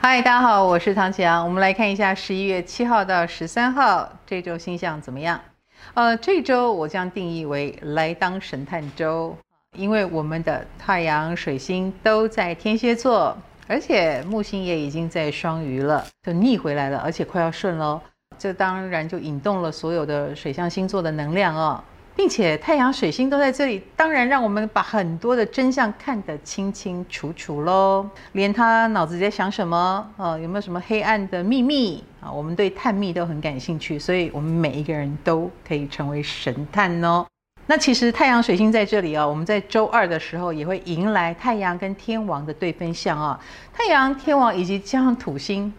嗨，大家好，我是唐綺阳。我们来看一下十一月七号到十三号这周星象怎么样？呃，这周我将定义为来当神探周，因为我们的太阳、水星都在天蝎座，而且木星也已经在双鱼了，就逆回来了，而且快要顺喽。这当然就引动了所有的水象星座的能量哦。并且太阳、水星都在这里，当然让我们把很多的真相看得清清楚楚喽。连他脑子在想什么，呃，有没有什么黑暗的秘密啊？我们对探秘都很感兴趣，所以我们每一个人都可以成为神探哦。那其实太阳、水星在这里哦，我们在周二的时候也会迎来太阳跟天王的对分相啊。太阳、天王以及加上土星，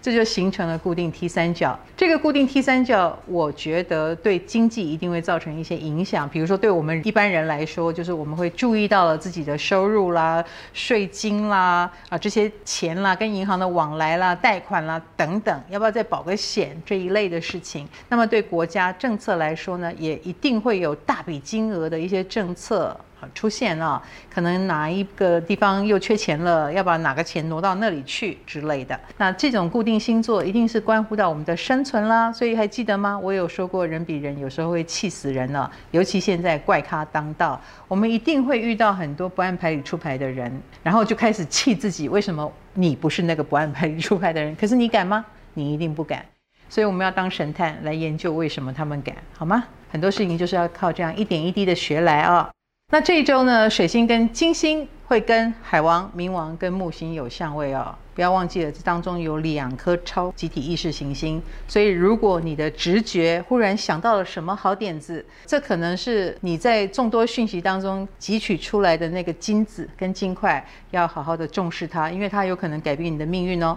这就形成了固定 T 三角。这个固定 T 三角，我觉得对经济一定会造成一些影响。比如说，对我们一般人来说，就是我们会注意到了自己的收入啦、税金啦、啊这些钱啦、跟银行的往来啦、贷款啦等等，要不要再保个险这一类的事情。那么对国家政策来说呢，也一定会有大笔金额的一些政策。出现了，可能哪一个地方又缺钱了，要把哪个钱挪到那里去之类的。那这种固定星座一定是关乎到我们的生存啦。所以还记得吗？我有说过，人比人有时候会气死人了。尤其现在怪咖当道，我们一定会遇到很多不按牌理出牌的人，然后就开始气自己，为什么你不是那个不按牌理出牌的人？可是你敢吗？你一定不敢。所以我们要当神探来研究为什么他们敢，好吗？很多事情就是要靠这样一点一滴的学来啊、那这一周呢，水星跟金星会跟海王、冥王跟木星有相位哦，不要忘记了，这当中有两颗超集体意识行星，所以如果你的直觉忽然想到了什么好点子，这可能是你在众多讯息当中汲取出来的那个金子跟金块，要好好的重视它，因为它有可能改变你的命运哦。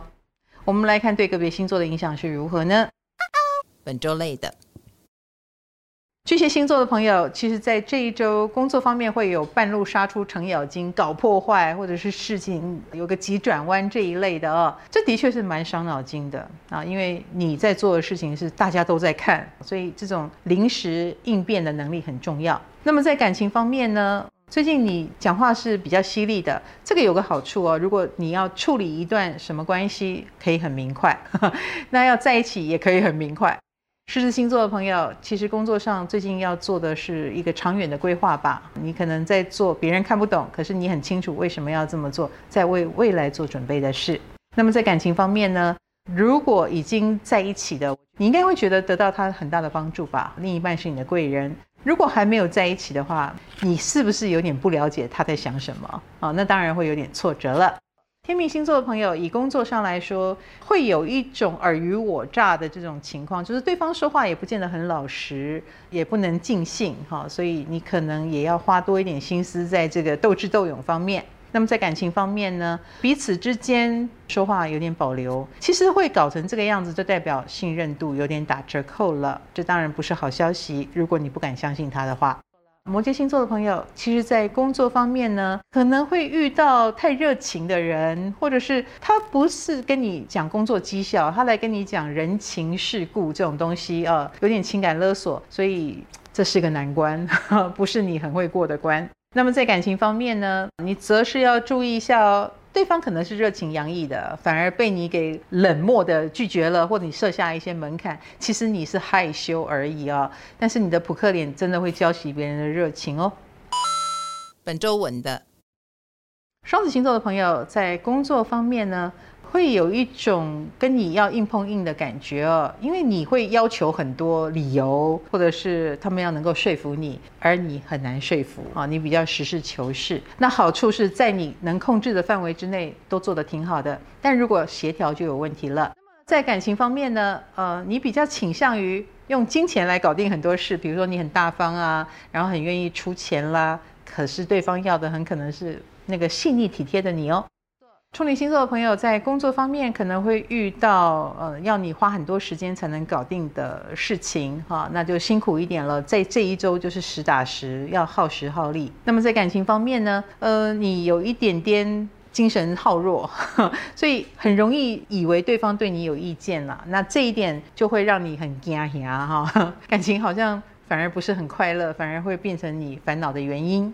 我们来看对个别星座的影响是如何呢？本周类的。巨蟹星座的朋友，其实，在这一周工作方面会有半路杀出、程咬金、搞破坏，或者是事情有个急转弯这一类的哦。这的确是蛮伤脑筋的啊，因为你在做的事情是大家都在看，所以这种临时应变的能力很重要。那么在感情方面呢，最近你讲话是比较犀利的，这个有个好处哦，如果你要处理一段什么关系，可以很明快，那要在一起也可以很明快。狮子星座的朋友，其实工作上最近要做的是一个长远的规划吧。你可能在做别人看不懂，可是你很清楚为什么要这么做，在为未来做准备的事。那么在感情方面呢，如果已经在一起的，你应该会觉得得到他很大的帮助吧。另一半是你的贵人。如果还没有在一起的话，你是不是有点不了解他在想什么？啊，那当然会有点挫折了。天秤星座的朋友，以工作上来说，会有一种尔虞我诈的这种情况，就是对方说话也不见得很老实，也不能尽兴哈，所以你可能也要花多一点心思在这个斗智斗勇方面。那么在感情方面呢，彼此之间说话有点保留，其实会搞成这个样子，就代表信任度有点打折扣了，这当然不是好消息。如果你不敢相信他的话。摩羯星座的朋友，其实，在工作方面呢，可能会遇到太热情的人，或者是他不是跟你讲工作绩效，他来跟你讲人情世故这种东西啊，有点情感勒索，所以这是个难关，不是你很会过的关。那么在感情方面呢，你则是要注意一下哦。对方可能是热情洋溢的，反而被你给冷漠的拒绝了，或者你设下一些门槛。其实你是害羞而已啊、哦，但是你的扑克脸真的会浇熄别人的热情哦。本周稳的双子星座的朋友，在工作方面呢，会有一种跟你要硬碰硬的感觉哦，因为你会要求很多理由，或者是他们要能够说服你，而你很难说服啊，你比较实事求是。那好处是在你能控制的范围之内都做得挺好的，但如果协调就有问题了。在感情方面呢，呃，你比较倾向于用金钱来搞定很多事，比如说你很大方啊，然后很愿意出钱啦，可是对方要的很可能是那个细腻体贴的你哦。处女星座的朋友在工作方面可能会遇到呃要你花很多时间才能搞定的事情哈，那就辛苦一点了。在这一周就是实打实要耗时耗力。那么在感情方面呢，呃，你有一点点精神耗弱，所以很容易以为对方对你有意见了。那这一点就会让你很惊吓哈，感情好像反而不是很快乐，反而会变成你烦恼的原因。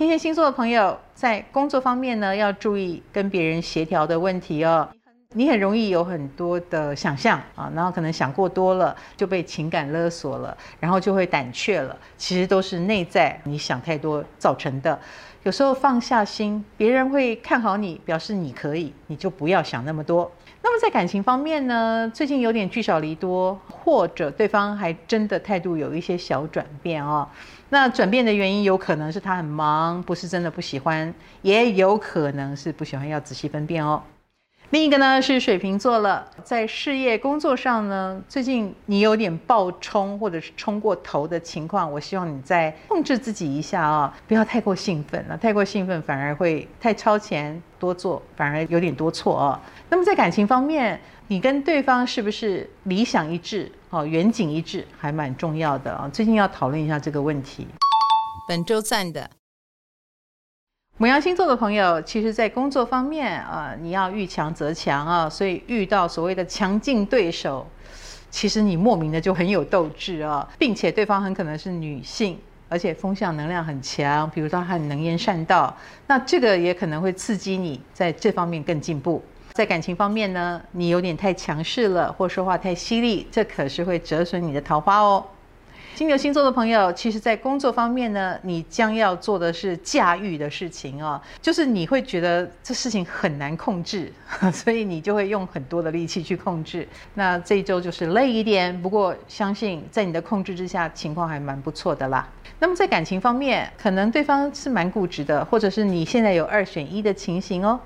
天蝎星座的朋友在工作方面呢，要注意跟别人协调的问题哦。你很容易有很多的想象啊，然后可能想过多了就被情感勒索了，然后就会胆怯了。其实都是内在你想太多造成的。有时候放下心，别人会看好你，表示你可以，你就不要想那么多。那么在感情方面呢，最近有点聚少离多，或者对方还真的态度有一些小转变哦。那转变的原因有可能是他很忙，不是真的不喜欢，也有可能是不喜欢，要仔细分辨哦。另一个呢是水瓶座了，在事业工作上呢，最近你有点暴冲或者是冲过头的情况，我希望你再控制自己一下啊，不要太过兴奋了，太过兴奋反而会太超前多做，反而有点多错啊。那么在感情方面，你跟对方是不是理想一致？哦，远景一致还蛮重要的啊，最近要讨论一下这个问题。本周赞的。母羊星座的朋友，其实，在工作方面啊，你要遇强则强啊，所以遇到所谓的强劲对手，其实你莫名的就很有斗志啊，并且对方很可能是女性，而且风向能量很强，比如说很能言善道，那这个也可能会刺激你在这方面更进步。在感情方面呢，你有点太强势了，或说话太犀利，这可是会折损你的桃花哦。金牛星座的朋友，其实，在工作方面呢，你将要做的是驾驭的事情哦，就是你会觉得这事情很难控制，所以你就会用很多的力气去控制。那这一周就是累一点，不过相信在你的控制之下，情况还蛮不错的啦。那么在感情方面，可能对方是蛮固执的，或者是你现在有二选一的情形哦。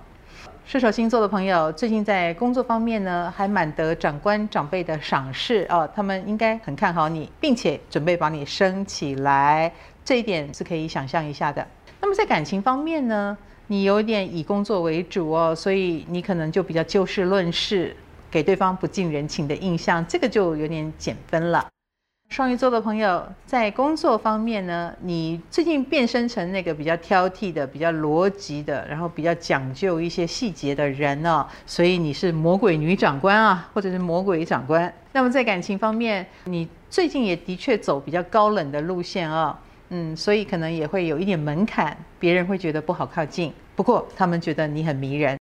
射手星座的朋友，最近在工作方面呢，还蛮得长官长辈的赏识哦，他们应该很看好你，并且准备把你升起来，这一点是可以想象一下的。那么在感情方面呢，你有点以工作为主哦，所以你可能就比较就事论事，给对方不近人情的印象，这个就有点减分了。双鱼座的朋友，在工作方面呢，你最近变身成那个比较挑剔的、比较逻辑的，然后比较讲究一些细节的人呢、哦，所以你是魔鬼女长官啊，或者是魔鬼长官。那么在感情方面，你最近也的确走比较高冷的路线啊、哦，嗯，所以可能也会有一点门槛，别人会觉得不好靠近。不过他们觉得你很迷人。